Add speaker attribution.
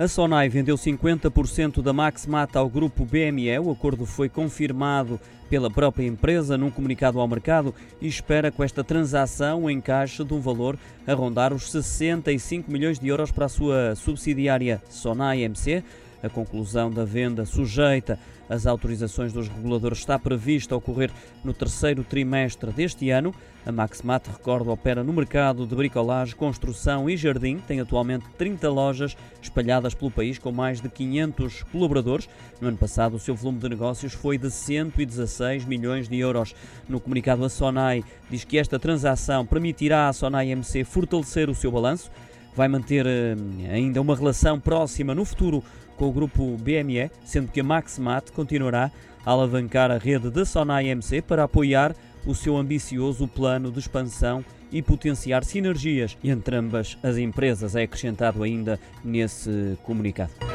Speaker 1: A Sonai vendeu 50% da Max Mata ao grupo BME. O acordo foi confirmado pela própria empresa num comunicado ao mercado e espera com esta transação o encaixe de um valor a rondar os 65 milhões de euros para a sua subsidiária Sonai MC. A conclusão da venda sujeita às autorizações dos reguladores está prevista ocorrer no terceiro trimestre deste ano. A Maxmat, recordo, opera no mercado de bricolagem, construção e jardim. Tem atualmente 30 lojas espalhadas pelo país com mais de 500 colaboradores. No ano passado, o seu volume de negócios foi de 116 milhões de euros. No comunicado, a Sonai diz que esta transação permitirá à Sonai MC fortalecer o seu balanço vai manter eh, ainda uma relação próxima no futuro com o grupo BME, sendo que a Maximat continuará a alavancar a rede da Sonai MC para apoiar o seu ambicioso plano de expansão e potenciar sinergias entre ambas as empresas, é acrescentado ainda nesse comunicado.